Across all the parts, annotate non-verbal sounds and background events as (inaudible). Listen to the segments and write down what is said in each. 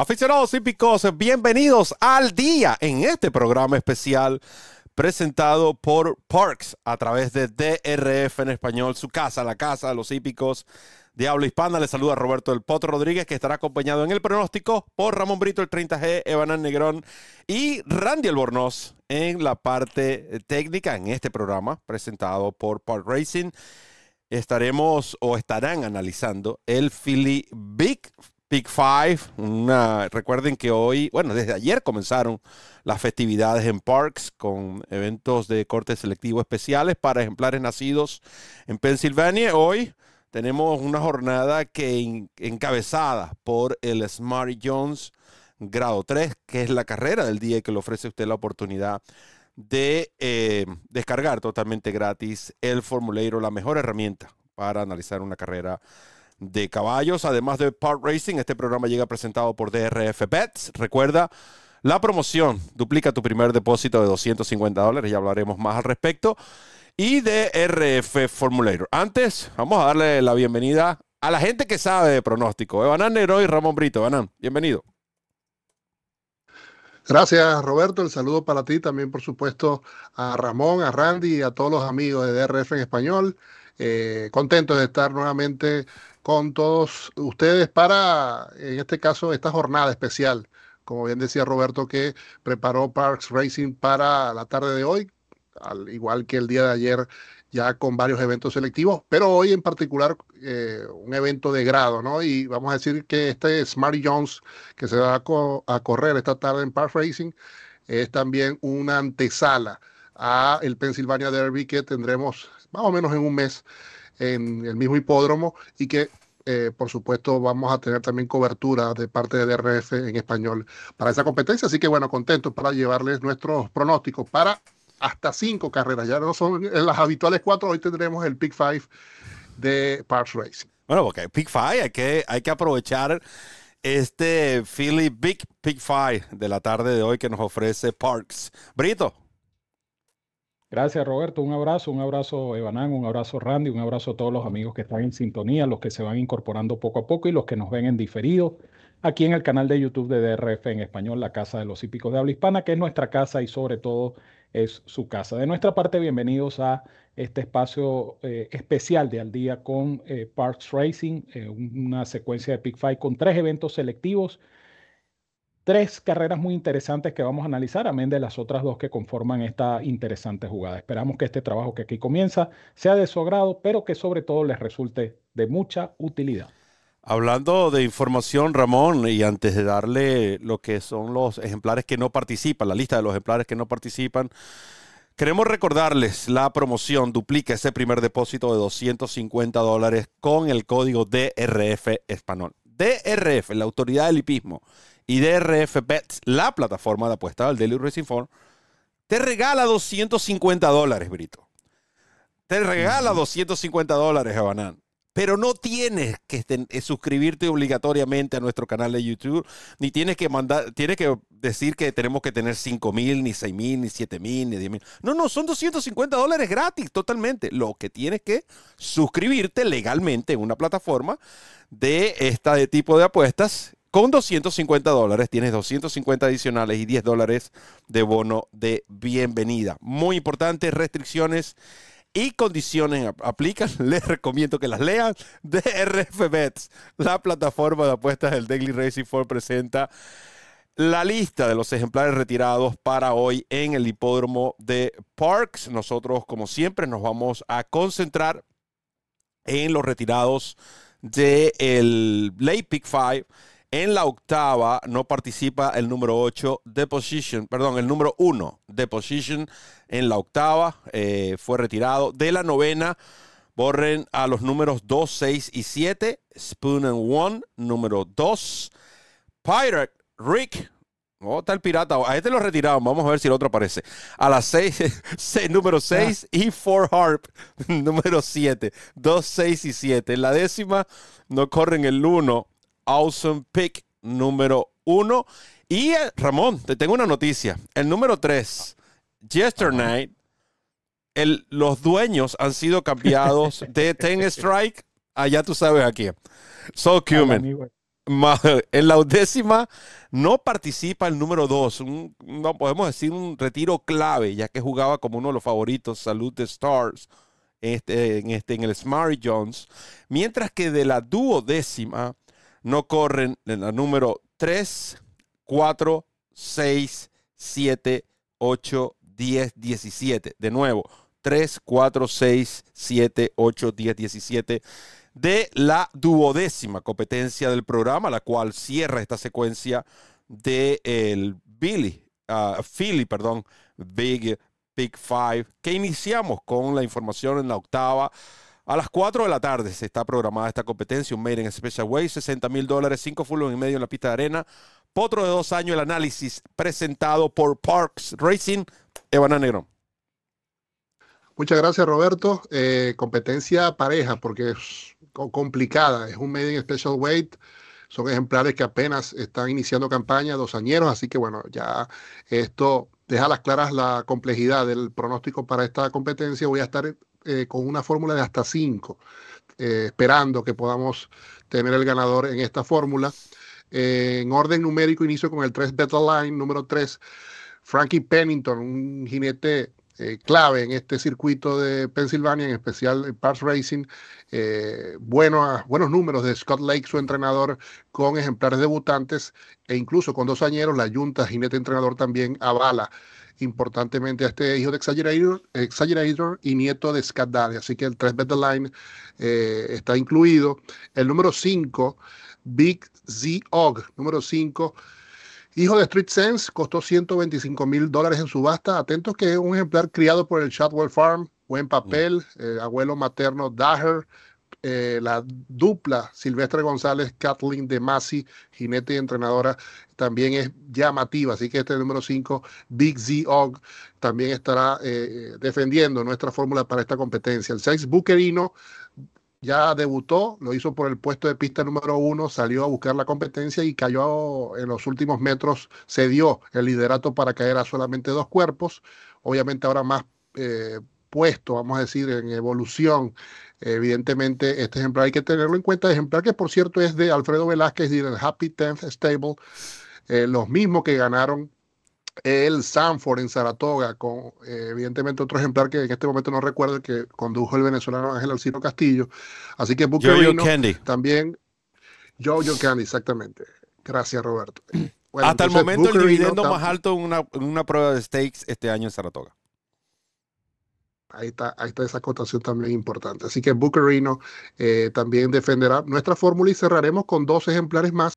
Aficionados hípicos, bienvenidos al día en este programa especial presentado por Parks a través de DRF en español, su casa, la casa de los hípicos de habla hispana. Le saluda Roberto del Potro Rodríguez, que estará acompañado en el pronóstico por Ramón Brito, el 30G, Evanán Negrón y Randy Albornoz en la parte técnica en este programa presentado por Park Racing. Estaremos o estarán analizando el Philly Big Big Five. recuerden que hoy, bueno, desde ayer comenzaron las festividades en Parks con eventos de corte selectivo especiales para ejemplares nacidos en Pensilvania. Hoy tenemos una jornada que encabezada por el Smart Jones grado 3, que es la carrera del día que le ofrece a usted la oportunidad de eh, descargar totalmente gratis el formulario, la mejor herramienta para analizar una carrera de caballos. Además de Park Racing, este programa llega presentado por DRF Bets. Recuerda la promoción, duplica tu primer depósito de 250 dólares, ya hablaremos más al respecto. Y DRF Formulator. Antes, vamos a darle la bienvenida a la gente que sabe de pronóstico. Evanán Nero y Ramón Brito. Evanán, bienvenido. Gracias, Roberto. El saludo para ti, también, por supuesto, a Ramón, a Randy y a todos los amigos de DRF en español. Eh, contentos de estar nuevamente con todos ustedes para, en este caso, esta jornada especial, como bien decía Roberto, que preparó Parks Racing para la tarde de hoy, al igual que el día de ayer, ya con varios eventos selectivos, pero hoy en particular eh, un evento de grado, ¿no? Y vamos a decir que este Smarty Jones que se va a, correr esta tarde en Parks Racing es también una antesala a el Pennsylvania Derby que tendremos más o menos en un mes en el mismo hipódromo y que eh, por supuesto vamos a tener también cobertura de parte de DRF en español para esa competencia. Así que bueno, contentos para llevarles nuestros pronósticos para hasta cinco carreras. Ya no son las habituales cuatro, hoy tendremos el Pick Five de Parks Racing. Bueno, porque Pick Five hay que, hay que aprovechar este Philly Big Pick Five de la tarde de hoy que nos ofrece Parks. Brito. Gracias, Roberto. Un abrazo, un abrazo, Evanán, un abrazo, Randy, un abrazo a todos los amigos que están en sintonía, los que se van incorporando poco a poco y los que nos ven en diferido aquí en el canal de YouTube de DRF en español, la Casa de los Hípicos de Habla Hispana, que es nuestra casa y sobre todo es su casa. De nuestra parte, bienvenidos a este espacio eh, especial de Al Día con eh, Parks Racing, eh, una secuencia de Pick Five con tres eventos selectivos tres carreras muy interesantes que vamos a analizar, amén de las otras dos que conforman esta interesante jugada. Esperamos que este trabajo que aquí comienza sea de su agrado, pero que sobre todo les resulte de mucha utilidad. Hablando de información, Ramón, y antes de darle lo que son los ejemplares que no participan, la lista de los ejemplares que no participan, queremos recordarles la promoción, duplica ese primer depósito de 250 dólares con el código DRF español. DRF, la autoridad del hipismo y DRF Bets, la plataforma de apuesta del Daily Racing Form, te regala 250 dólares, Brito. Te regala 250 dólares, Abanán. Pero no tienes que eh, suscribirte obligatoriamente a nuestro canal de YouTube, ni tienes que mandar, tienes que decir que tenemos que tener 5 mil, ni 6 mil, ni 7 mil, ni 10 mil. No, no, son 250 dólares gratis, totalmente. Lo que tienes que suscribirte legalmente en una plataforma de este tipo de apuestas con 250 dólares tienes 250 adicionales y 10 dólares de bono de bienvenida. Muy importante, restricciones y condiciones aplican. (laughs) Les recomiendo que las lean. (laughs) DRF Bets, la plataforma de apuestas del Daily Racing Form presenta la lista de los ejemplares retirados para hoy en el hipódromo de Parks. Nosotros, como siempre, nos vamos a concentrar en los retirados del el Late Pick 5 en la octava no participa el número 8 de Position, perdón, el número 1 de Position en la octava eh, fue retirado. De la novena borren a los números 2, 6 y 7. Spoon and One, número 2. Pirate Rick. Oh, está el pirata. A este lo retiraron. Vamos a ver si el otro aparece. A las 6, (laughs) número 6 y 4 Harp, (laughs) número 7. 2, 6 y 7. En la décima no corren el 1 Awesome Pick número uno. Y eh, Ramón, te tengo una noticia. El número tres, Yesterday, el, los dueños han sido cambiados (laughs) de Ten Strike allá tú sabes aquí. So Cumin. En la undécima no participa el número 2, no podemos decir un retiro clave, ya que jugaba como uno de los favoritos, Salud de Stars, este, en, este, en el Smart Jones, mientras que de la duodécima no corren en la número 3, 4, 6, 7, 8, 10, 17. De nuevo, 3, 4, 6, 7, 8, 10, 17 de la duodécima competencia del programa, la cual cierra esta secuencia de Billy, uh, Philly, perdón, Big Big Five, que iniciamos con la información en la octava. A las 4 de la tarde se está programada esta competencia, un Made in Special Way, 60 mil dólares, 5 full y medio en la pista de arena. Potro de dos años, el análisis presentado por Parks Racing, Evana Negrón. Muchas gracias, Roberto. Eh, competencia pareja, porque es complicada. Es un Made in Special Weight. Son ejemplares que apenas están iniciando campaña, dos añeros, así que bueno, ya esto deja las claras la complejidad del pronóstico para esta competencia. Voy a estar eh, con una fórmula de hasta cinco, eh, esperando que podamos tener el ganador en esta fórmula. Eh, en orden numérico, inicio con el 3 Better Line, número 3, Frankie Pennington, un jinete clave en este circuito de Pensilvania, en especial el Parks Racing. Buenos, buenos números de Scott Lake, su entrenador, con ejemplares debutantes e incluso con dos añeros, la Junta Jinete Entrenador también avala importantemente a este hijo de Exaggerator, Exaggerator y nieto de Scott Daddy. Así que el 3 Bet Line eh, está incluido. El número 5, Big Z Og, número 5 Hijo de Street Sense, costó 125 mil dólares en subasta. Atentos que es un ejemplar criado por el Shadwell Farm, buen papel, eh, abuelo materno Daher, eh, la dupla Silvestre González, Kathleen de Masi, jinete y entrenadora, también es llamativa. Así que este número 5, Big Z Og, también estará eh, defendiendo nuestra fórmula para esta competencia. El 6, Buquerino, ya debutó, lo hizo por el puesto de pista número uno, salió a buscar la competencia y cayó en los últimos metros, cedió el liderato para caer a solamente dos cuerpos, obviamente ahora más eh, puesto, vamos a decir, en evolución. Evidentemente, este ejemplar hay que tenerlo en cuenta, ejemplar que por cierto es de Alfredo Velázquez y del Happy Tenth Stable, eh, los mismos que ganaron el Sanford en Saratoga, con eh, evidentemente otro ejemplar que en este momento no recuerdo, que condujo el venezolano Ángel Alcino Castillo. Así que Booker Candy. también. Jojo Candy, exactamente. Gracias, Roberto. (clears throat) Hasta el momento el dividendo más alto en una, prueba de stakes este año en Saratoga. Ahí está, ahí está esa acotación también importante. Así que Bucarino eh, también defenderá nuestra fórmula y cerraremos con dos ejemplares más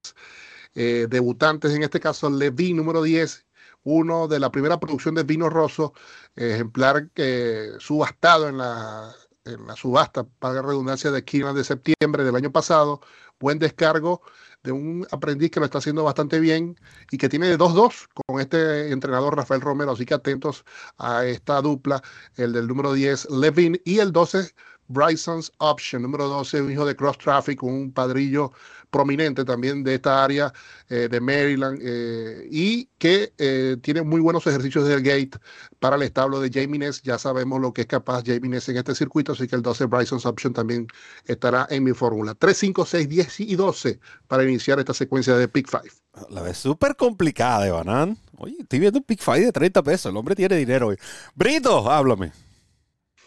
eh, debutantes, en este caso Levi número 10 uno de la primera producción de vino rosso, ejemplar que subastado en la, en la subasta, para redundancia, de esquina de septiembre del año pasado. Buen descargo de un aprendiz que lo está haciendo bastante bien y que tiene 2-2 con este entrenador Rafael Romero. Así que atentos a esta dupla, el del número 10, Levin, y el 12, Bryson's Option, número 12, un hijo de Cross Traffic, un padrillo prominente también de esta área eh, de Maryland eh, y que eh, tiene muy buenos ejercicios del gate para el establo de Jamie Ness. Ya sabemos lo que es capaz Jamie Ness en este circuito, así que el 12 Bryson's Option también estará en mi fórmula. 3, 5, 6, 10 y 12 para iniciar esta secuencia de Pick 5. La ves súper complicada, Evanan. Oye, estoy viendo un Pick 5 de 30 pesos. El hombre tiene dinero hoy. Brito, háblame.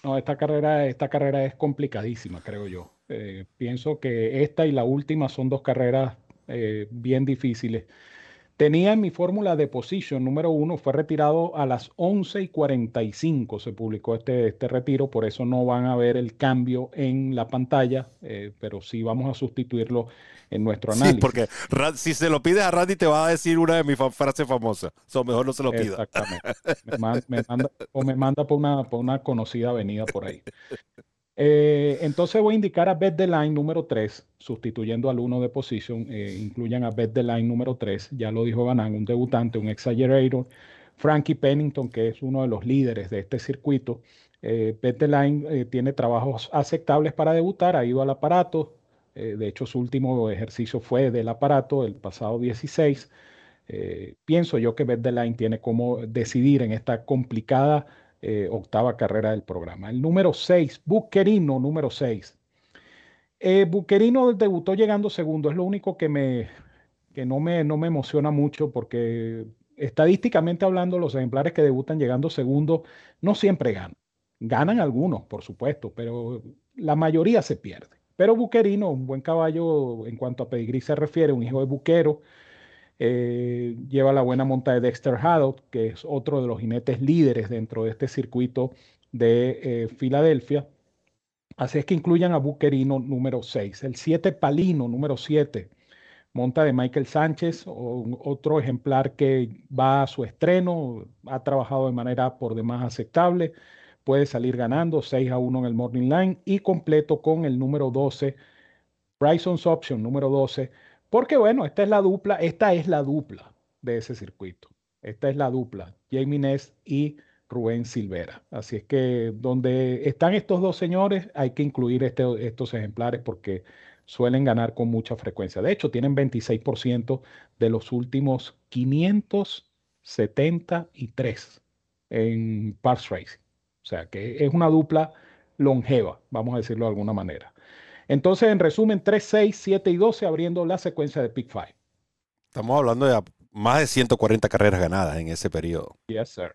No, esta carrera, esta carrera es complicadísima, creo yo. Eh, pienso que esta y la última son dos carreras eh, bien difíciles. Tenía en mi fórmula de position número uno, fue retirado a las 11 y 45, se publicó este, este retiro, por eso no van a ver el cambio en la pantalla, eh, pero sí vamos a sustituirlo en nuestro análisis. Sí, porque si se lo pides a Randy te va a decir una de mis frases famosas. O mejor no se lo pida. Exactamente. (laughs) Me, manda, o me manda por una, por una conocida avenida por ahí. Eh, entonces voy a indicar a Bet the Line número 3, sustituyendo al 1 de position. Eh, incluyan a Bet the Line número 3, ya lo dijo Banan, un debutante, un exaggerator. Frankie Pennington, que es uno de los líderes de este circuito. Eh, Bet the Line eh, tiene trabajos aceptables para debutar, ha ido al aparato, de hecho, su último ejercicio fue del aparato el pasado 16. Eh, pienso yo que Line tiene como decidir en esta complicada eh, octava carrera del programa. El número 6, Buquerino número 6. Eh, Buquerino debutó llegando segundo, es lo único que, me, que no, me, no me emociona mucho porque estadísticamente hablando, los ejemplares que debutan llegando segundo no siempre ganan. Ganan algunos, por supuesto, pero la mayoría se pierde. Pero Buquerino, un buen caballo en cuanto a pedigrí se refiere, un hijo de Buquero, eh, lleva la buena monta de Dexter Haddock, que es otro de los jinetes líderes dentro de este circuito de eh, Filadelfia. Así es que incluyan a Buquerino número 6. El 7 Palino número 7, monta de Michael Sánchez, otro ejemplar que va a su estreno, ha trabajado de manera por demás aceptable, puede salir ganando 6 a 1 en el Morning Line y completo con el número 12, Bryson's Option número 12 porque bueno, esta es la dupla, esta es la dupla de ese circuito. Esta es la dupla, Jamie Ness y Rubén Silvera. Así es que donde están estos dos señores hay que incluir este, estos ejemplares porque suelen ganar con mucha frecuencia. De hecho, tienen 26% de los últimos 573 en Parks Racing. O sea que es una dupla longeva, vamos a decirlo de alguna manera. Entonces, en resumen, 3, 6, 7 y 12 abriendo la secuencia de Pick 5. Estamos hablando de más de 140 carreras ganadas en ese periodo. Yes, sir.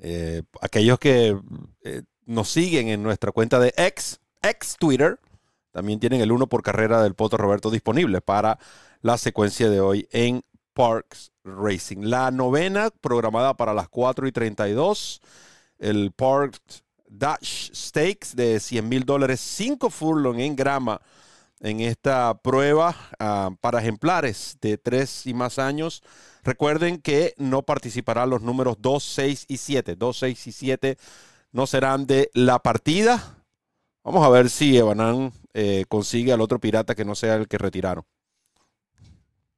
Eh, aquellos que eh, nos siguen en nuestra cuenta de X, X Twitter, también tienen el 1 por carrera del Poto Roberto disponible para la secuencia de hoy en Parks Racing. La novena programada para las 4 y 32. El Parks Dash Stakes de 100 mil dólares, 5 furlong en grama en esta prueba ah, para ejemplares de 3 y más años. Recuerden que no participarán los números 2, 6 y 7. 2, 6 y 7 no serán de la partida. Vamos a ver si Evanán eh, consigue al otro pirata que no sea el que retiraron.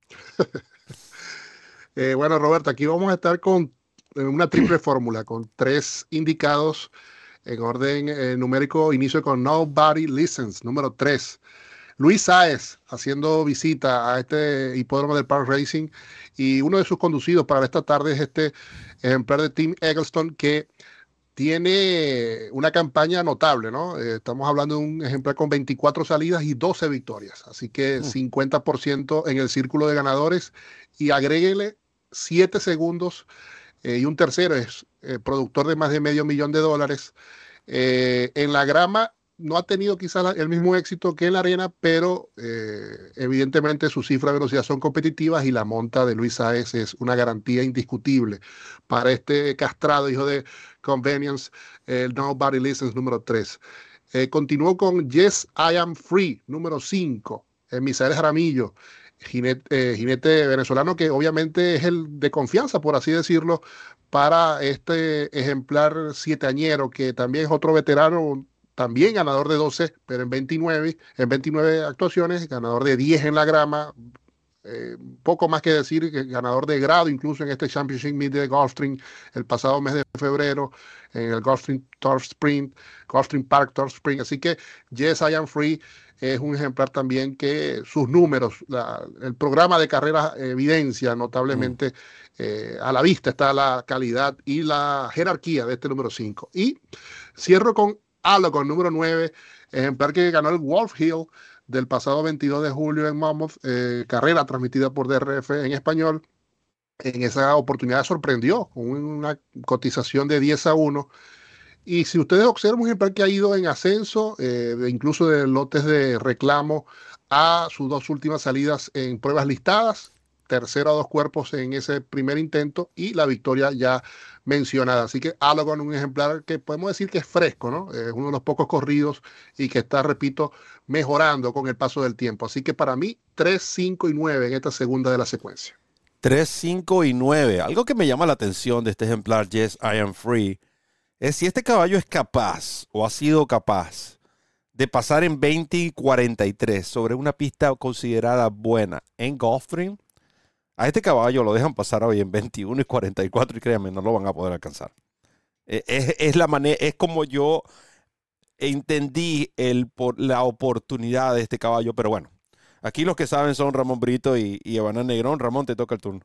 (laughs) eh, bueno, Roberto, aquí vamos a estar con una triple fórmula, con tres indicados en orden eh, numérico, inicio con Nobody Listens, número 3. Luis Saez haciendo visita a este hipódromo del Park Racing y uno de sus conducidos para esta tarde es este ejemplar de Tim Eggleston que tiene una campaña notable, ¿no? Eh, estamos hablando de un ejemplar con 24 salidas y 12 victorias, así que 50% mm. en el círculo de ganadores y agréguele 7 segundos eh, y un tercero es productor de más de medio millón de dólares. Eh, en la grama no ha tenido quizás el mismo éxito que en la arena, pero eh, evidentemente sus cifras de velocidad son competitivas y la monta de Luis Saez es una garantía indiscutible para este castrado hijo de Convenience, el Nobody Listens número 3. Eh, continuó con Yes, I Am Free, número 5, Misael Jaramillo. Jinete, jinete, venezolano que obviamente es el de confianza, por así decirlo, para este ejemplar sieteañero, que también es otro veterano, también ganador de 12, pero en 29, en 29 actuaciones, ganador de 10 en la grama, eh, poco más que decir, que ganador de grado incluso en este Championship Meet de Gulfstream el pasado mes de febrero, en el Gulfstream Turf Sprint, Gulfstream Park Turf Sprint. Así que Yes, I Am Free es un ejemplar también que sus números, el programa de carreras evidencia notablemente mm. eh, a la vista está la calidad y la jerarquía de este número 5. Y cierro con Halo, con número 9, ejemplar que ganó el Wolf Hill del pasado 22 de julio en Mammoth, eh, carrera transmitida por DRF en español. En esa oportunidad sorprendió con una cotización de 10 a 1 y si ustedes observan un ejemplar que ha ido en ascenso, eh, incluso de lotes de reclamo a sus dos últimas salidas en pruebas listadas, tercero a dos cuerpos en ese primer intento y la victoria ya mencionada. Así que con un ejemplar que podemos decir que es fresco, ¿no? Es uno de los pocos corridos y que está, repito, mejorando con el paso del tiempo. Así que para mí, 3, 5 y 9 en esta segunda de la secuencia. 3, 5 y 9. Algo que me llama la atención de este ejemplar, Yes, I Am Free, es si este caballo es capaz o ha sido capaz de pasar en 20 y 43 sobre una pista considerada buena en Gulfstream, a este caballo lo dejan pasar hoy en 21 y 44 y créanme, no lo van a poder alcanzar. E, es, la manera, es como yo entendí el, la oportunidad de este caballo, pero bueno, aquí los que saben son Ramón Brito y, y Negrón. Ramón, te toca el turno.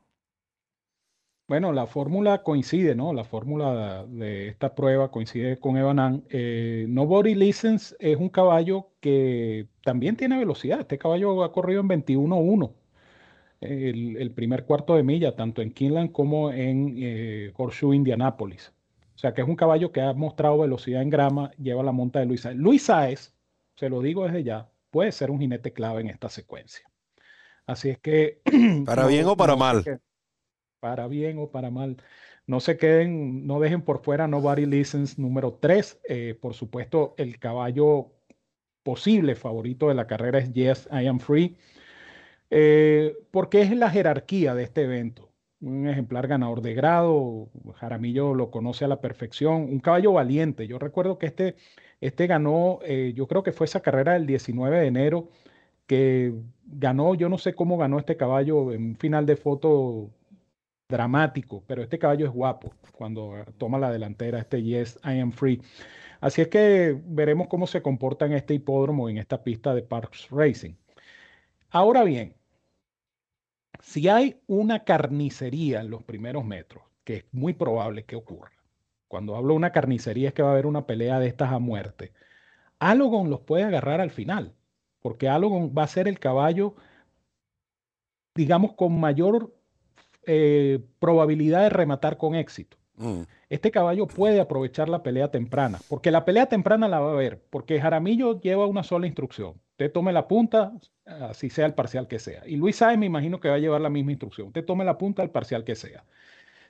Bueno, la fórmula coincide, ¿no? La fórmula de esta prueba coincide con Evanan. Eh, Nobody Listens es un caballo que también tiene velocidad. Este caballo ha corrido en 21.1 el, el, primer cuarto de milla, tanto en Kinland como en eh, Horseshoe, Indianápolis. O sea que es un caballo que ha mostrado velocidad en grama, lleva la monta de Luis Saez. Luis Saez, se lo digo desde ya, puede ser un jinete clave en esta secuencia. Así es que... (clears throat) Para bien o para mal para bien o para mal. No se queden, no dejen por fuera Nobody Listens número 3. Eh, por supuesto, el caballo posible favorito de la carrera es Yes, I Am Free, eh, porque es la jerarquía de este evento. Un ejemplar ganador de grado, Jaramillo lo conoce a la perfección, un caballo valiente. Yo recuerdo que este, este ganó, eh, yo creo que fue esa carrera del 19 de enero, que ganó, yo no sé cómo ganó este caballo en un final de foto dramático, pero este caballo es guapo cuando toma la delantera, este Yes, I am free. Así es que veremos cómo se comporta en este hipódromo, en esta pista de Parks Racing. Ahora bien, si hay una carnicería en los primeros metros, que es muy probable que ocurra, cuando hablo de una carnicería es que va a haber una pelea de estas a muerte, Alogon los puede agarrar al final, porque Alogon va a ser el caballo, digamos, con mayor eh, probabilidad de rematar con éxito. Mm. Este caballo puede aprovechar la pelea temprana, porque la pelea temprana la va a ver, porque Jaramillo lleva una sola instrucción. Usted tome la punta, así sea el parcial que sea. Y Luis Sáez me imagino que va a llevar la misma instrucción. Usted tome la punta, al parcial que sea.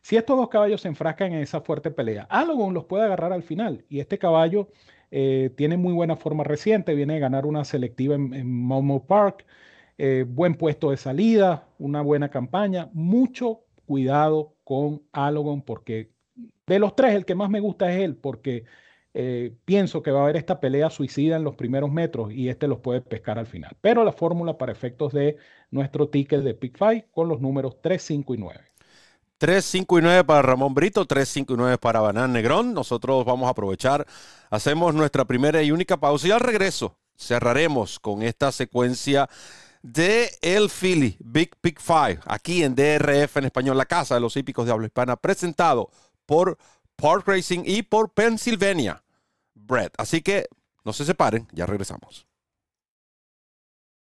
Si estos dos caballos se enfrascan en esa fuerte pelea, Alogon los puede agarrar al final. Y este caballo eh, tiene muy buena forma reciente, viene a ganar una selectiva en, en Momo Park. Eh, buen puesto de salida, una buena campaña, mucho cuidado con Alogon porque de los tres el que más me gusta es él porque eh, pienso que va a haber esta pelea suicida en los primeros metros y este los puede pescar al final. Pero la fórmula para efectos de nuestro ticket de Pick Five con los números 3, 5 y 9. 3, 5 y 9 para Ramón Brito, 3, 5 y 9 para Banán Negrón. Nosotros vamos a aprovechar, hacemos nuestra primera y única pausa y al regreso cerraremos con esta secuencia de El Philly Big Pick Five, aquí en DRF en español, la casa de los hípicos de habla hispana, presentado por Park Racing y por Pennsylvania Bread. Así que no se separen, ya regresamos.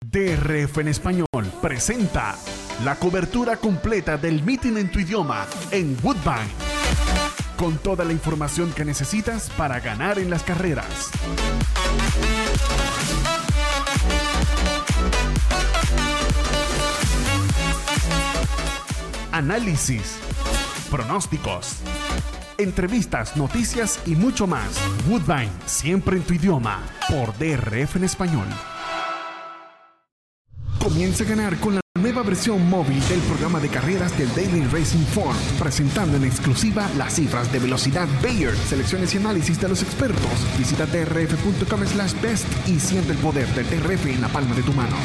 DRF en español presenta la cobertura completa del meeting en tu idioma en Woodbine. Con toda la información que necesitas para ganar en las carreras. Análisis, pronósticos, entrevistas, noticias y mucho más. Woodbine, siempre en tu idioma, por DRF en español. Comienza a ganar con la nueva versión móvil del programa de carreras del Daily Racing Form, presentando en exclusiva las cifras de velocidad Bayer, selecciones y análisis de los expertos. Visita drf.com slash best y siente el poder del DRF en la palma de tu mano.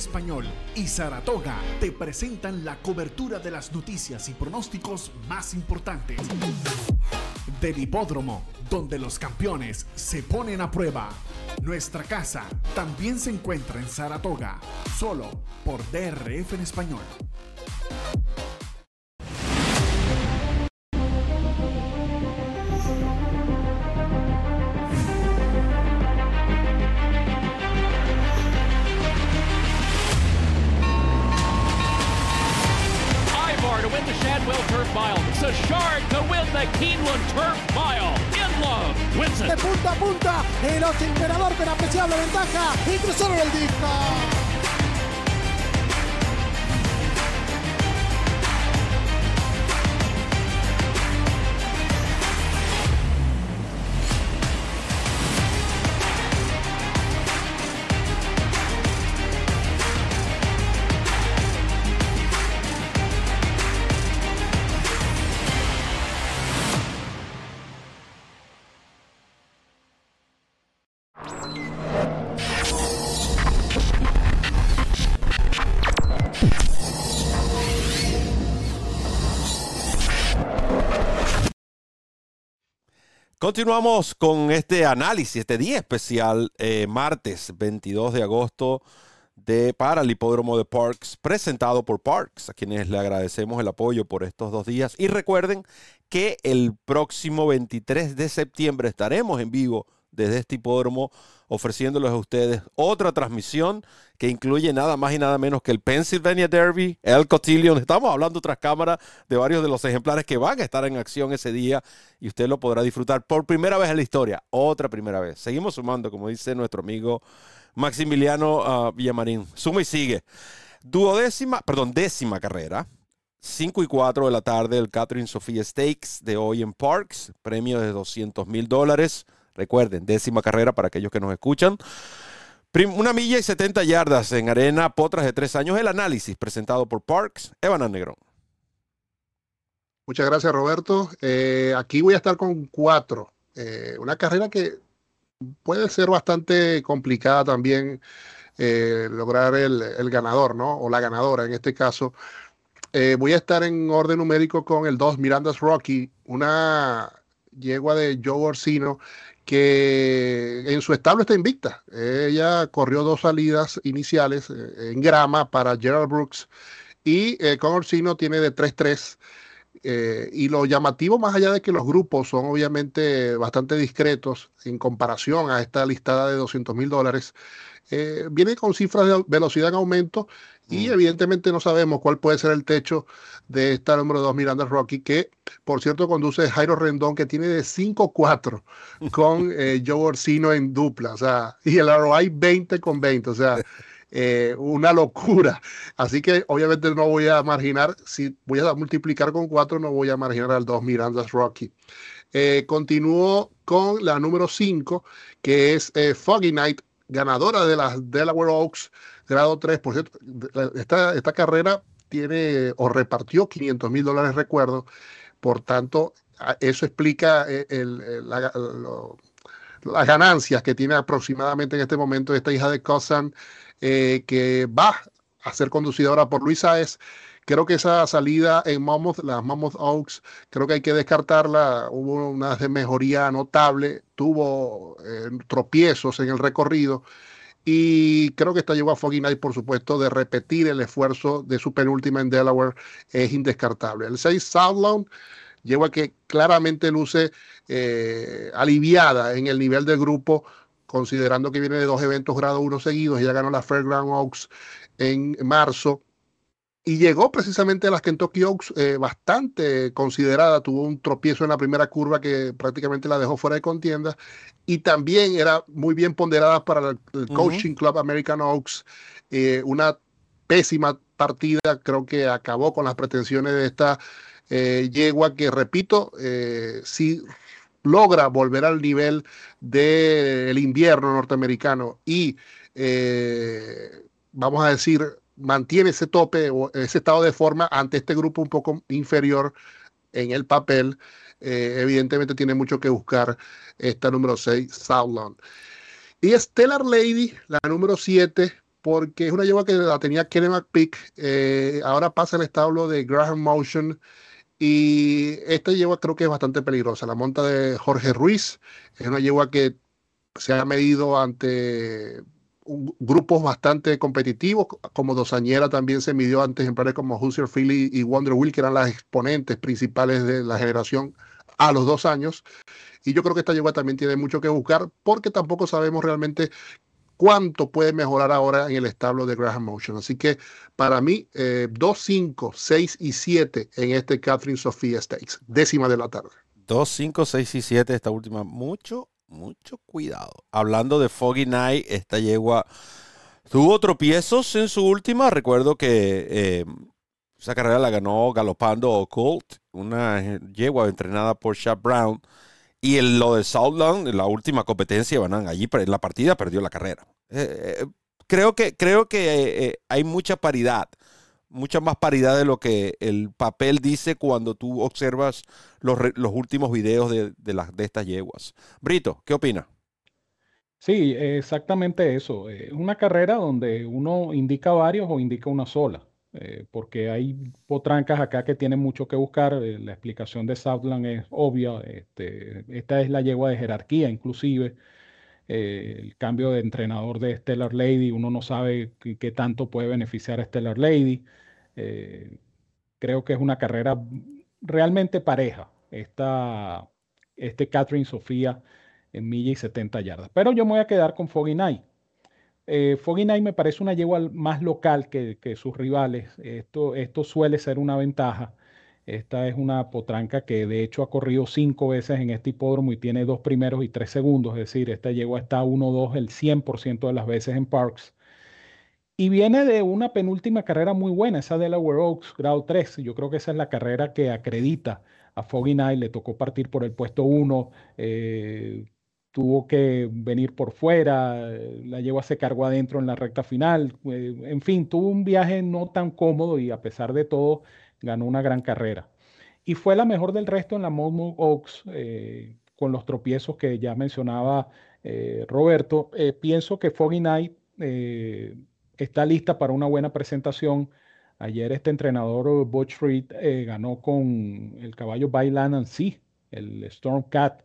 Español y Saratoga te presentan la cobertura de las noticias y pronósticos más importantes. Del hipódromo, donde los campeones se ponen a prueba. Nuestra casa también se encuentra en Saratoga, solo por DRF en español. Continuamos con este análisis, este día especial, eh, martes 22 de agosto, de, para el hipódromo de Parks, presentado por Parks, a quienes le agradecemos el apoyo por estos dos días. Y recuerden que el próximo 23 de septiembre estaremos en vivo desde este hipódromo ofreciéndoles a ustedes otra transmisión que incluye nada más y nada menos que el Pennsylvania Derby, el Cotillion. Estamos hablando tras cámara de varios de los ejemplares que van a estar en acción ese día y usted lo podrá disfrutar por primera vez en la historia, otra primera vez. Seguimos sumando, como dice nuestro amigo Maximiliano ah, Villamarín. Suma y sigue. Duodécima, perdón, décima carrera. 5 y 4 de la tarde, el Catherine Sophia Stakes de hoy en Parks, premio de 200 mil dólares. Recuerden, décima carrera para aquellos que nos escuchan. Una milla y 70 yardas en arena, potras de tres años. El análisis presentado por Parks, Evan Negrón. Muchas gracias, Roberto. Eh, aquí voy a estar con cuatro. Eh, una carrera que puede ser bastante complicada también eh, lograr el, el ganador, ¿no? O la ganadora en este caso. Voy a estar en orden numérico con el 2 Miranda's Rocky, una yegua de Joe Orsino que en su establo está invicta. Ella corrió dos salidas iniciales eh, en grama para Gerald Brooks y eh, con Orsino tiene de 3-3. Eh, y lo llamativo, más allá de que los grupos son obviamente bastante discretos en comparación a esta listada de 200 mil dólares, eh, viene con cifras de velocidad en aumento y Mm. evidentemente no sabemos cuál puede ser el techo de esta número 2 Miranda Rocky, que por cierto conduce Jairo Rendón, que tiene de 5-4 con eh, (laughs) Joe Orsino en dupla, o sea, y el ROI 20 con 20, o sea, (laughs) eh, una locura. Así que obviamente no voy a marginar, si voy a multiplicar con 4, no voy a marginar al 2 Miranda's Rocky. Eh, continúo con la número 5, que es eh, Foggy Night, ganadora de las Delaware Oaks, grado 3. Por cierto, esta, esta carrera tiene o repartió 500 mil dólares, recuerdo. Por tanto, eso explica eh, la- las ganancias que tiene aproximadamente en este momento esta hija de Cousin, eh, que va a ser conducida ahora por Luis Saez. Creo que esa salida en Mammoth, las Mammoth Oaks, creo que hay que descartarla. Hubo una mejoría notable, tuvo eh, tropiezos en el recorrido. Y creo que esta llegó a Foggy Night, por supuesto, de repetir el esfuerzo de su penúltima en Delaware es indescartable. El 6 Southland llegó que claramente luce eh, aliviada en el nivel del grupo, considerando que viene de dos eventos grado 1 seguidos. Ella ganó la Fairground Oaks en marzo y llegó precisamente a las Kentucky Oaks eh, bastante considerada. Tuvo un tropiezo en la primera curva que prácticamente la dejó fuera de contienda y también era muy bien ponderada para el. Coaching Club American Oaks. eh, una pésima partida, creo que acabó con las pretensiones de esta eh, yegua que, repito, si logra volver al nivel del invierno norteamericano y, eh, vamos a decir, mantiene ese tope o ese estado de forma ante este grupo un poco inferior en el papel, eh, evidentemente tiene mucho que buscar esta número 6, Southland. Y Stellar Lady, la número 7, porque es una yegua que la tenía Kenny McPeak, eh, ahora pasa al establo de Graham Motion. Y esta yegua creo que es bastante peligrosa. La monta de Jorge Ruiz es una yegua que se ha medido ante grupos bastante competitivos, como Dosañera también se midió ante ejemplares como Hoosier Philly y Wonder Wheel, que eran las exponentes principales de la generación a los dos años. Y yo creo que esta yegua también tiene mucho que buscar, porque tampoco sabemos realmente cuánto puede mejorar ahora en el establo de Graham Motion. Así que para mí, 2, 5, 6 y 7 en este Catherine Sofía Stakes, décima de la tarde. 2, 5, 6 y 7 esta última. Mucho, mucho cuidado. Hablando de Foggy Night, esta yegua tuvo tropiezos en su última. Recuerdo que eh, esa carrera la ganó galopando Colt, una yegua entrenada por Chad Brown. Y en lo de Southland, la última competencia, van allí en la partida perdió la carrera. Eh, eh, creo que, creo que hay mucha paridad mucha más paridad de lo que el papel dice cuando tú observas los, los últimos videos de, de, las, de estas yeguas. Brito, ¿qué opina? Sí, exactamente eso. Es una carrera donde uno indica varios o indica una sola, eh, porque hay potrancas acá que tienen mucho que buscar. Eh, la explicación de Southland es obvia. Este, esta es la yegua de jerarquía, inclusive. Eh, el cambio de entrenador de Stellar Lady, uno no sabe qué, tanto puede beneficiar a Stellar Lady. Creo que es una carrera realmente pareja, esta, este Catherine Sofía en milla y 70 yardas. Pero yo me voy a quedar con Foggy Night. Eh, Foggy Night me parece una yegua más local que, sus rivales. Esto, suele ser una ventaja. Esta es una potranca que de hecho ha corrido cinco veces en este hipódromo y tiene dos primeros y tres segundos. Es decir, esta yegua está 1-2 el 100% de las veces en Parks. Y viene de una penúltima carrera muy buena, esa de Delaware Oaks, grado 3. Yo creo que esa es la carrera que acredita a Foggy Night. Le tocó partir por el puesto 1. Eh, tuvo que venir por fuera, la yegua se cargó adentro en la recta final, eh, en fin, tuvo un viaje no tan cómodo y a pesar de todo ganó una gran carrera. Y fue la mejor del resto en la Monmouth Oaks, eh, con los tropiezos que ya mencionaba eh, Roberto. Eh, pienso que Foggy Night está lista para una buena presentación. Ayer este entrenador Butch Reed ganó con el caballo Bailan and Sea, el Storm Cat.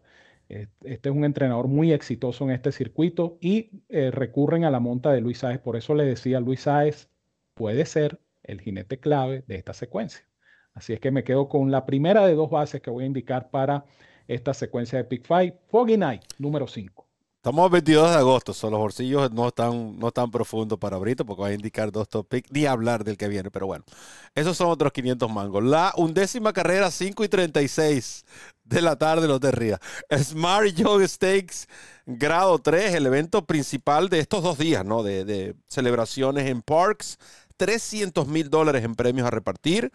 Este es un entrenador muy exitoso en este circuito y recurren a la monta de Luis Sáez. Por eso le decía, Luis Sáez puede ser el jinete clave de esta secuencia. Así es que me quedo con la primera de dos bases que voy a indicar para esta secuencia de Pick Five, Foggy Night, número 5. Estamos 22 de agosto, son los bolsillos no están, no tan profundos para Brito porque va a indicar dos top picks, ni hablar del que viene, pero bueno, esos son otros 500 mangos. La undécima carrera, 5 y 36 de la tarde, no te rías. Smart Young Stakes, grado 3, el evento principal de estos dos días, ¿no? De, de celebraciones en Parks 300 mil dólares en premios a repartir,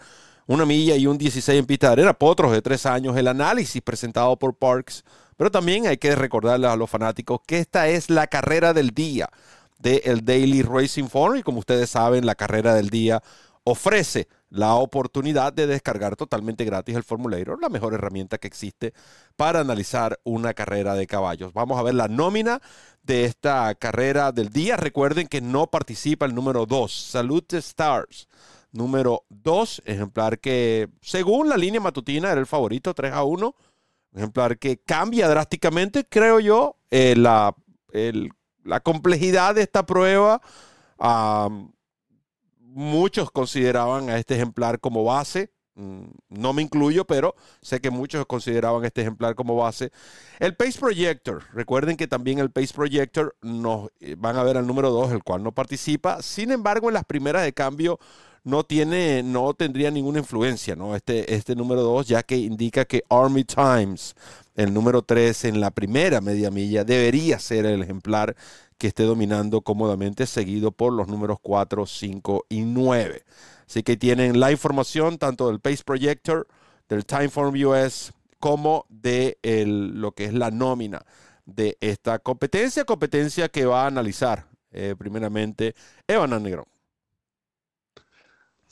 una milla y un 16 en pista de arena, potros de tres años, el análisis presentado por Parks, pero también hay que recordarles a los fanáticos que esta es la carrera del día del Daily Racing Forum y como ustedes saben, la carrera del día ofrece la oportunidad de descargar totalmente gratis el formulario, la mejor herramienta que existe para analizar una carrera de caballos. Vamos a ver la nómina de esta carrera del día. Recuerden que no participa el número 2, Salute Stars. Número 2, ejemplar que según la línea matutina era el favorito 3 a 1. Ejemplar que cambia drásticamente, creo yo, eh, la, la complejidad de esta prueba muchos consideraban a este ejemplar como base. Mm, no me incluyo, pero sé que muchos consideraban este ejemplar como base. El Pace Projector, recuerden que también el Pace Projector nos eh, van a ver al número 2, el cual no participa. Sin embargo, en las primeras de cambio no tiene, no tendría ninguna influencia, ¿no? Este, este número 2, ya que indica que Army Times, el número 3 en la primera media milla, debería ser el ejemplar que esté dominando cómodamente, seguido por los números 4, 5 y 9. Así que tienen la información tanto del Pace Projector, del Timeform US, como de lo que es la nómina de esta competencia, competencia que va a analizar eh, primeramente Evan Negrón.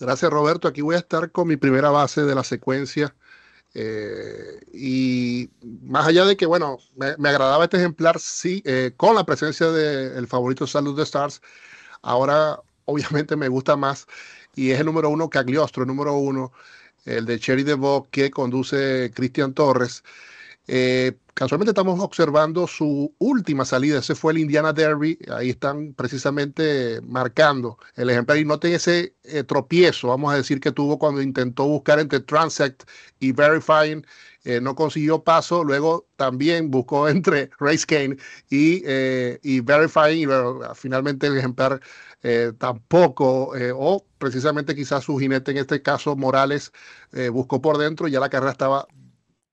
Gracias Roberto, aquí voy a estar con mi primera base de la secuencia eh, y más allá de que, bueno, me, agradaba este ejemplar, sí, eh, con la presencia del favorito Salud de Stars, ahora obviamente me gusta más y es el número uno Cagliostro, el número uno, el de Cherry de que conduce Cristian Torres. Eh, casualmente estamos observando su última salida, ese fue el Indiana Derby, ahí están precisamente marcando el ejemplar. Y noten ese eh, tropiezo, vamos a decir que tuvo cuando intentó buscar entre Transect y Verifying. Eh, no consiguió paso, luego también buscó (laughs) entre Race Kane y, Verifying, y luego, finalmente el ejemplar tampoco, o precisamente quizás su jinete, en este caso Morales, buscó por dentro. Y ya la carrera estaba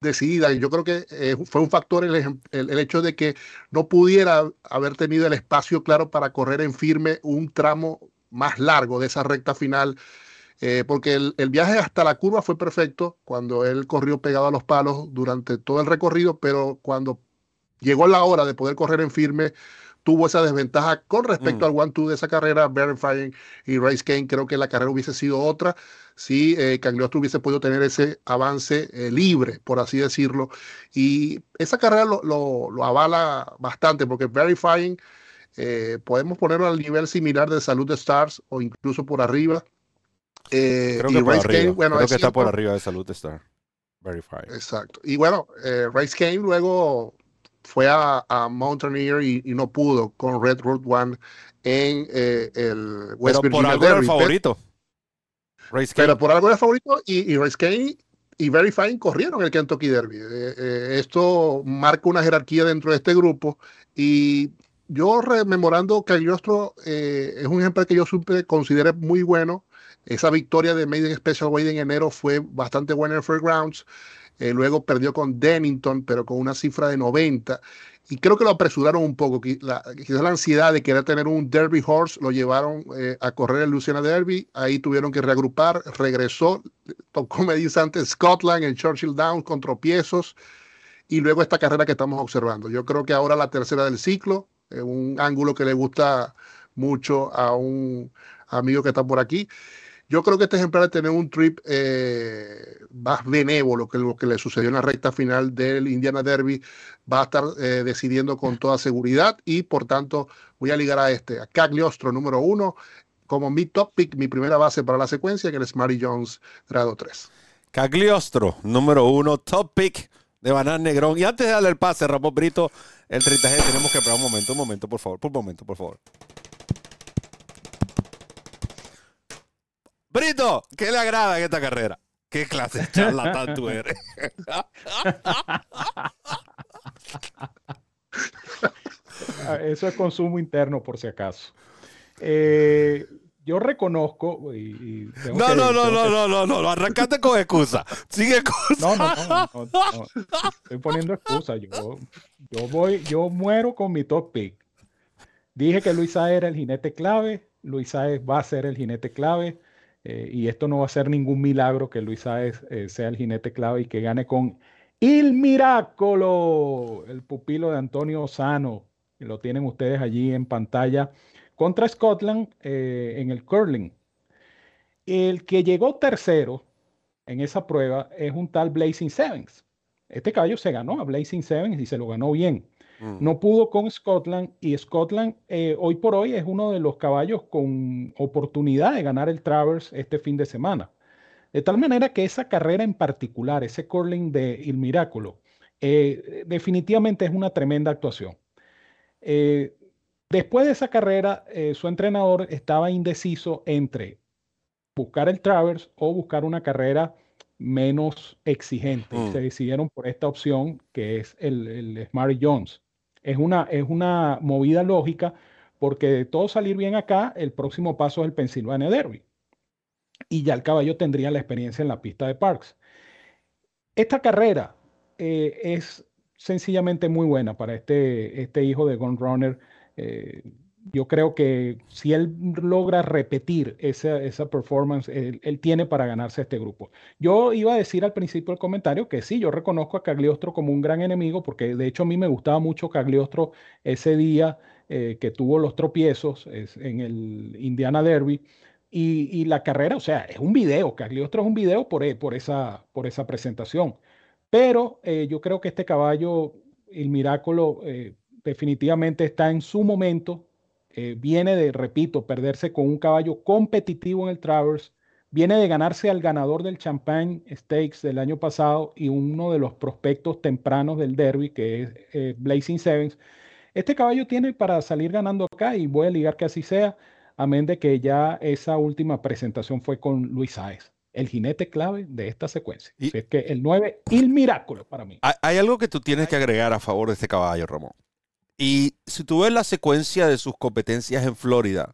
decidida. Y yo creo que fue un factor el, el, hecho de que no pudiera haber tenido el espacio claro para correr en firme un tramo más largo de esa recta final eh, porque el, viaje hasta la curva fue perfecto cuando él corrió pegado a los palos durante todo el recorrido, pero cuando llegó la hora de poder correr en firme, tuvo esa desventaja con respecto mm. al one-two de esa carrera, Verifying y Race Kane. Creo que la carrera hubiese sido otra si eh, Cagliostro hubiese podido tener ese avance eh, libre, por así decirlo. Y esa carrera lo, lo, avala bastante, porque Verifying eh, podemos ponerlo al nivel similar de Salud de Stars o incluso por arriba. Eh, Creo que, por arriba. bueno, Creo que está por arriba de Salud Star. Verified. Exacto. Y bueno, Race Kane luego fue a, Mountaineer y, no pudo con Red Road One en eh, el West Pero por algo era el favorito. Race Pero por algo era el favorito y, y Race Kane y Verifying corrieron el Kentucky Derby. esto marca una jerarquía dentro de este grupo y yo rememorando que Cagliostro eh, es un ejemplo que yo siempre consideré muy bueno esa victoria de Maiden Special Weight en enero fue bastante buena en Fairgrounds. Eh, luego perdió con Dennington, pero con una cifra de 90. Y creo que lo apresuraron un poco. Quizás la ansiedad de querer tener un Derby Horse lo llevaron eh, a correr el Luciana Derby. Ahí tuvieron que reagrupar. Regresó, tocó, me dice antes, Scotland, en Churchill Downs con tropiezos. Y luego esta carrera que estamos observando. Yo creo que ahora la tercera del ciclo, un ángulo que le gusta mucho a un amigo que está por aquí. Yo creo que este ejemplar tener un trip eh, más benévolo que lo que le sucedió en la recta final del Indiana Derby. Va a estar eh, decidiendo con toda seguridad y por tanto voy a ligar a este, a Cagliostro número uno, como mi top pick, mi primera base para la secuencia, que es Mary Jones grado 3. Cagliostro número uno, top pick de Banán Negrón. Y antes de darle el pase, Ramón Brito, el 30G, tenemos que esperar un momento, un momento, por favor, por un momento, por favor. Brito, ¿qué le agrada en esta carrera? ¿Qué clase de charlatán tú eres? (laughs) Eso es consumo interno, por si acaso. Eh, yo reconozco y, no, no, no, no, no, no, no, arrancate con excusa. Sigue excusa. No, no, no, no, Estoy poniendo excusa. Yo, yo voy, yo muero con mi top pick. Dije que Luisa era el jinete clave. Luisa va a ser el jinete clave. Eh, y esto no va a ser ningún milagro que Luis Sáez eh, sea el jinete clave y que gane con Il Miracolo, el pupilo de Antonio Sano. Lo tienen ustedes allí en pantalla contra Scotland eh, en el curling. El que llegó tercero en esa prueba es un tal Blazing Sevens. Este caballo se ganó a Blazing Sevens y se lo ganó bien. Mm. No pudo con Scotland y Scotland eh, hoy por hoy es uno de los caballos con oportunidad de ganar el Travers este fin de semana. De tal manera que esa carrera en particular, ese curling de Il Miracolo, eh, definitivamente es una tremenda actuación. Eh, después de esa carrera, su entrenador estaba indeciso entre buscar el Travers o buscar una carrera menos exigente. Mm. Se decidieron por esta opción que es el, el Smart Jones. Es una, es una movida lógica porque de todo salir bien acá, el próximo paso es el Pennsylvania Derby. Y ya el caballo tendría la experiencia en la pista de Parks. Esta carrera eh, es sencillamente muy buena para este, este hijo de Gun Runner. Eh, yo creo que si él logra repetir esa, esa performance, él, tiene para ganarse este grupo. Yo iba a decir al principio del comentario que sí, yo reconozco a Cagliostro como un gran enemigo, porque de hecho a mí me gustaba mucho Cagliostro ese día eh, que tuvo los tropiezos en el Indiana Derby. Y, la carrera, o sea, es un video, Cagliostro es un video por, e, por, esa, por esa presentación. Pero eh, yo creo que este caballo, el Miraculo, eh, definitivamente está en su momento eh, viene de, repito, perderse con un caballo competitivo en el Travers, viene de ganarse al ganador del Champagne Stakes del año pasado y uno de los prospectos tempranos del Derby, que es eh, Blazing Sevens. Este caballo tiene para salir ganando acá y voy a ligar que así sea, amén de que ya esa última presentación fue con Luis Saez. el jinete clave de esta secuencia. Y- es que el 9, el Miraculo para mí. Hay, hay algo que tú tienes que agregar a favor de este caballo, Ramón. Y si tú ves la secuencia de sus competencias en Florida,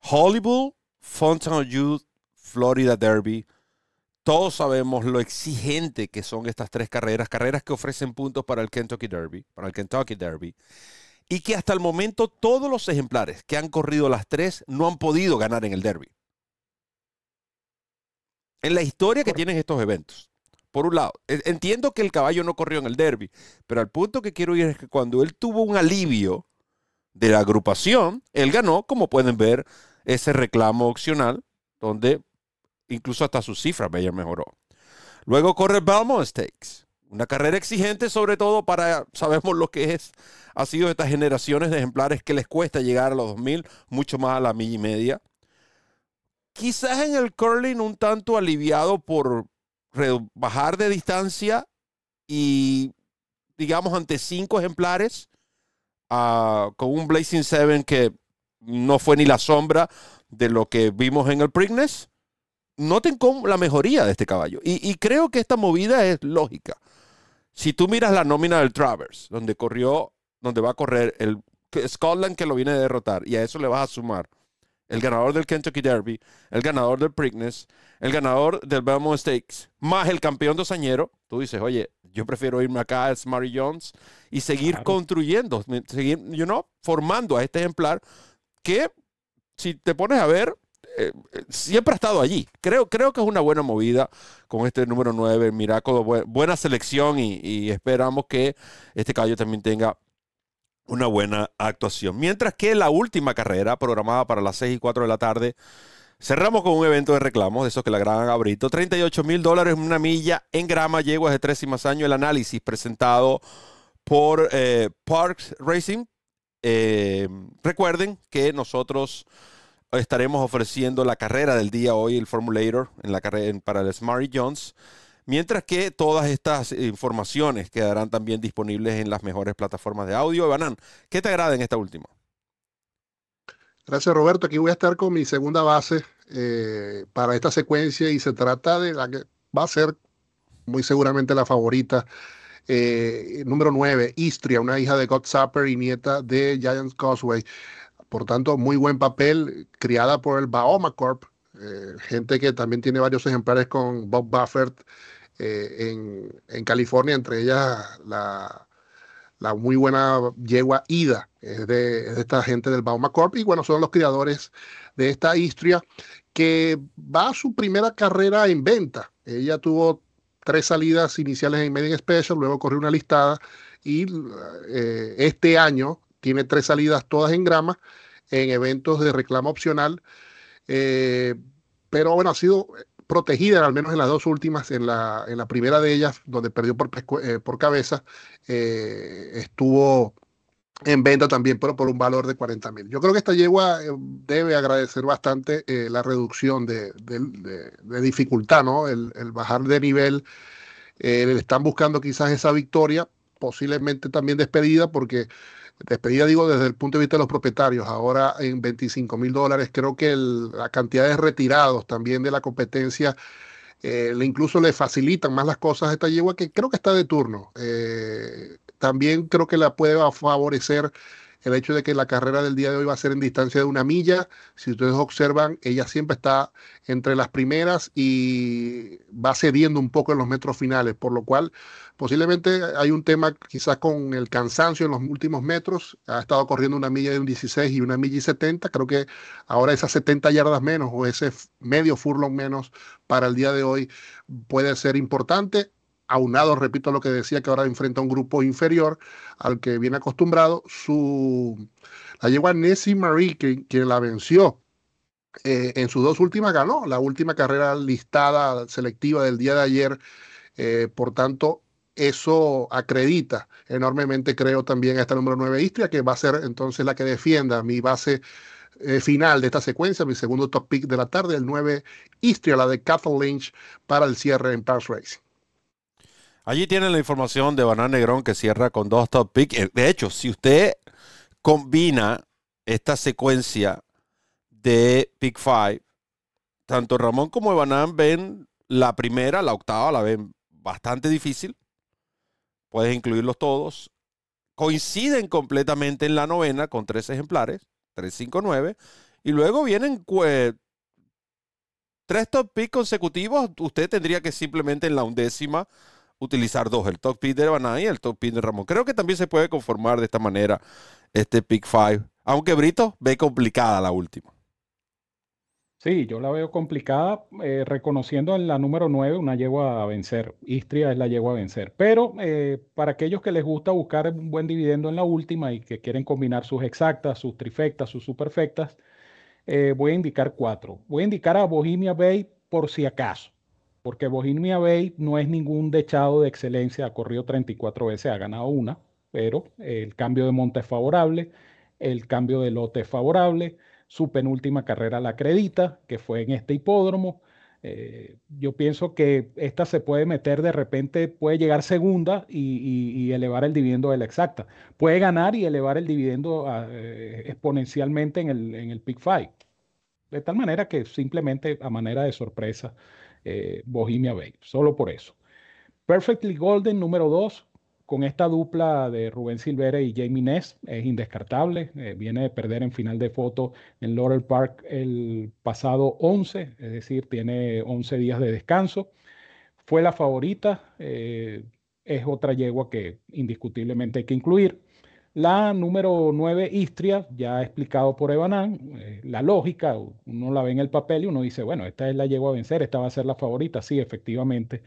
Hollywood, Fountain Youth, Florida Derby, todos sabemos lo exigente que son estas tres carreras, carreras que ofrecen puntos para el Kentucky Derby, para el Kentucky Derby, y que hasta el momento todos los ejemplares que han corrido las tres no han podido ganar en el Derby. En la historia que tienen estos eventos. Por un lado, entiendo que el caballo no corrió en el derby, pero al punto que quiero ir es que cuando él tuvo un alivio de la agrupación, él ganó, como pueden ver, ese reclamo opcional, donde incluso hasta su cifra Bayer mejoró. Luego corre Belmont Stakes, una carrera exigente sobre todo para, sabemos lo que es, ha sido estas generaciones de ejemplares que les cuesta llegar a los 2000, mucho más a la milla y media. Quizás en el curling un tanto aliviado por bajar de distancia y, digamos, ante cinco ejemplares, ah, con un Blazing Seven que no fue ni la sombra de lo que vimos en el Preakness. Noten cómo la mejoría de este caballo. Y, y creo que esta movida es lógica. Si tú miras la nómina del Travers, donde corrió, donde va a correr el Scotland que lo viene a derrotar, y a eso le vas a sumar el ganador del Kentucky Derby, el ganador del Preakness, el ganador del Belmont Stakes, más el campeón dosañero, tú dices, oye, yo prefiero irme acá a Smarty Jones y seguir Claro. construyendo, seguir, you know, formando a este ejemplar que, si te pones a ver, eh, eh, siempre ha estado allí. Creo, creo que es una buena movida con este número 9, Miraculo, bu- buena selección y, y esperamos que este caballo también tenga una buena actuación. Mientras que la última carrera, programada para las 6 y 4 de la tarde, cerramos con un evento de reclamos, de esos que la graban a Brito. 38 mil dólares, una milla en grama, yeguas de tres y más años. El análisis presentado por eh, Parks Racing. Eh, recuerden que nosotros estaremos ofreciendo la carrera del día hoy, el Formulator, en la carrera para el Smarty Jones. Mientras que todas estas informaciones quedarán también disponibles en las mejores plataformas de audio. Banan, ¿qué te agrada en esta última? Gracias, Roberto. Aquí voy a estar con mi segunda base eh, para esta secuencia y se trata de la que va a ser muy seguramente la favorita. eh, número 9, Istria, una hija de God Supper y nieta de Giants Causeway. Por tanto, muy buen papel, criada por el Baoma Corp, eh, gente que también tiene varios ejemplares con Bob Buffett eh, en, California, entre ellas la, muy buena yegua Ida, es de, es de esta gente del Bauma Corp, y bueno, son los criadores de esta Istria, que va a su primera carrera en venta. Ella tuvo tres salidas iniciales en Media Special, luego corrió una listada, y eh, este año tiene tres salidas todas en grama, en eventos de reclamo opcional, eh, pero bueno, ha sido protegida, al menos en las dos últimas, en la, en la primera de ellas, donde perdió por, eh, por cabeza, eh, estuvo en venta también, pero por un valor de 40 mil. Yo creo que esta yegua eh, debe agradecer bastante la reducción de, de- de- dificultad, ¿no? El, el bajar de nivel. Le están buscando quizás esa victoria, posiblemente también despedida, porque despedida digo desde el punto de vista de los propietarios. Ahora en 25 mil dólares, creo que el- la cantidad de retirados también de la competencia eh, incluso le facilitan más las cosas a esta yegua que creo que está de turno. Eh, también creo que la puede favorecer el hecho de que la carrera del día de hoy va a ser en distancia de una milla. Si ustedes observan, ella siempre está entre las primeras y va cediendo un poco en los metros finales, por lo cual posiblemente hay un tema quizás con el cansancio en los últimos metros. Ha estado corriendo una milla de un 16 y una milla y 70. Creo que ahora esas 70 yardas menos o ese medio furlong menos para el día de hoy puede ser importante. Aunado, repito lo que decía, que ahora enfrenta a un grupo inferior al que viene acostumbrado. Su, la yegua Nessie Marie, quien la venció eh, en sus dos últimas, ganó la última carrera listada selectiva del día de ayer. Eh, por tanto, eso acredita enormemente, creo, también a esta número 9 Istria, que va a ser entonces la que defienda mi base eh, final de esta secuencia, mi segundo top pick de la tarde, el 9 Istria, la de Cathal Lynch, para el cierre en Pass Racing. Allí tienen la información de Banana Negrón que cierra con dos top picks. Eh, De hecho, si usted combina esta secuencia de Pick 5 tanto Ramón como Evanán ven la primera, la octava, la ven bastante difícil. Puedes incluirlos todos. Coinciden completamente en la novena con tres ejemplares, 3, 5, 9. Y luego vienen tres top picks consecutivos. Usted tendría que simplemente en la undécima utilizar dos, el top pick de Evanán y el top pick de Ramón. Creo que también se puede conformar de esta manera este pick 5. Aunque Brito ve complicada la última. Sí, yo la veo complicada, eh, reconociendo en la número 9 una yegua a vencer. Istria es la yegua a vencer. Pero eh, para aquellos que les gusta buscar un buen dividendo en la última y que quieren combinar sus exactas, sus trifectas, sus superfectas, eh, voy a indicar cuatro. Voy a indicar a Bohemia Bay por si acaso, porque Bohemia Bay no es ningún dechado de excelencia, ha corrido 34 veces, ha ganado una, pero el cambio de monte es favorable, el cambio de lote es favorable su penúltima carrera la acredita, que fue en este hipódromo. Eh, yo pienso que esta se puede meter de repente, puede llegar segunda y, elevar el dividendo de la exacta. Puede ganar y elevar el dividendo eh, exponencialmente en el, en el Pick Five. De tal manera que simplemente a manera de sorpresa, eh, Bohemia Bay, solo por eso. Perfectly Golden número 2, con esta dupla de Rubén Silvera y Jamie Ness es indescartable. Eh, viene de perder en final de foto en Laurel Park el pasado 11, es decir, tiene 11 días de descanso. Fue la favorita, eh, es otra yegua que indiscutiblemente hay que incluir. La número 9, Istria, ya explicado por Evanán, eh, la lógica, uno la ve en el papel y uno dice, bueno, esta es la yegua a vencer, esta va a ser la favorita. Sí, efectivamente,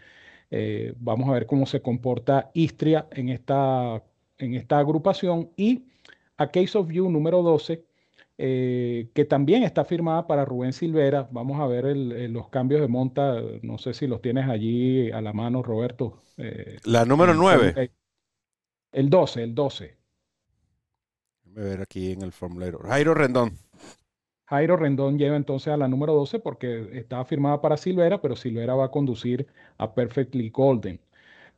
eh, vamos a ver cómo se comporta Istria en esta, en esta agrupación y a Case of You número 12, eh, que también está firmada para Rubén Silvera. Vamos a ver los cambios de monta, no sé si los tienes allí a la mano, Roberto. Eh, la número 9. El 12, el 12. Déjame ver aquí en el formulario. Jairo Rendón. Jairo Rendón lleva entonces a la número 12 porque estaba firmada para Silvera, pero Silvera va a conducir a Perfectly Golden.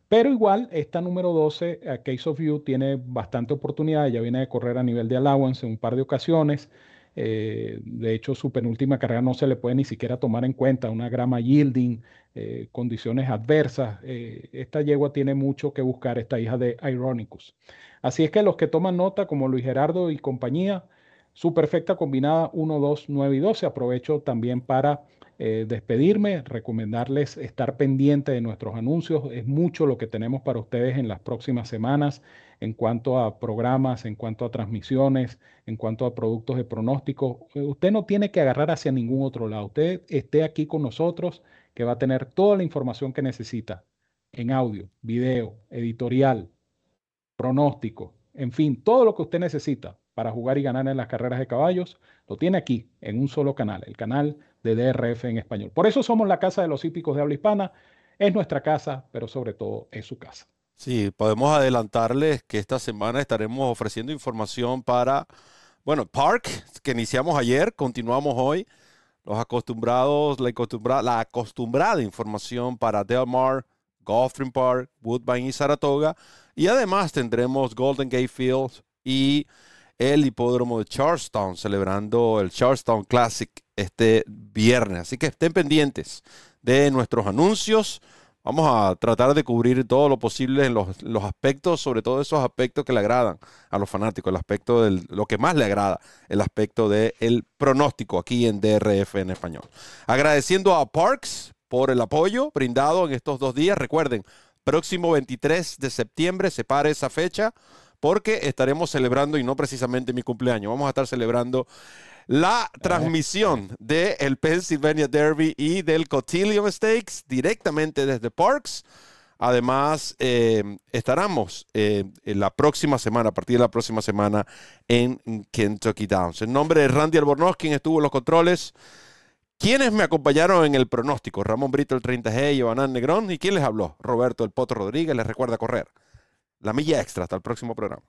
Pero igual, esta número 12, a Case of You, tiene bastante oportunidad. Ya viene de correr a nivel de allowance en un par de ocasiones. Eh, de hecho, su penúltima carrera no se le puede ni siquiera tomar en cuenta. Una grama yielding, eh, condiciones adversas. Eh, esta yegua tiene mucho que buscar, esta hija de Ironicus. Así es que los que toman nota, como Luis Gerardo y compañía, su perfecta combinada 1, 2, 9 y 12. Aprovecho también para eh, despedirme, recomendarles estar pendiente de nuestros anuncios. Es mucho lo que tenemos para ustedes en las próximas semanas en cuanto a programas, en cuanto a transmisiones, en cuanto a productos de pronóstico. Eh, usted no tiene que agarrar hacia ningún otro lado. Usted esté aquí con nosotros, que va a tener toda la información que necesita en audio, video, editorial, pronóstico, en fin, todo lo que usted necesita para jugar y ganar en las carreras de caballos, lo tiene aquí, en un solo canal, el canal de DRF en español. Por eso somos la casa de los hípicos de habla hispana. Es nuestra casa, pero sobre todo es su casa. Sí, podemos adelantarles que esta semana estaremos ofreciendo información para, bueno, Park, que iniciamos ayer, continuamos hoy. Los acostumbrados, la acostumbrada, información para Del Mar, Gulfstream Park, Woodbine y Saratoga. Y además tendremos Golden Gate Fields y el hipódromo de Charlestown, celebrando el Charlestown Classic este viernes. Así que estén pendientes de nuestros anuncios. Vamos a tratar de cubrir todo lo posible en los, aspectos, sobre todo esos aspectos que le agradan a los fanáticos, el aspecto de lo que más le agrada, el aspecto del pronóstico aquí en DRF en español. Agradeciendo a Parks por el apoyo brindado en estos dos días. Recuerden, próximo 23 de septiembre, se para esa fecha porque estaremos celebrando, y no precisamente mi cumpleaños, vamos a estar celebrando la transmisión del Pennsylvania Derby y del Cotillion Stakes directamente desde Parks. Además, eh, estaremos eh, en la próxima semana, a partir de la próxima semana, en Kentucky Downs. En nombre de Randy Albornoz, quien estuvo en los controles, quienes me acompañaron en el pronóstico, Ramón Brito, el 30G, y Iván Negrón, y quién les habló, Roberto El Poto Rodríguez, les recuerda correr. La milla extra. Hasta el próximo programa.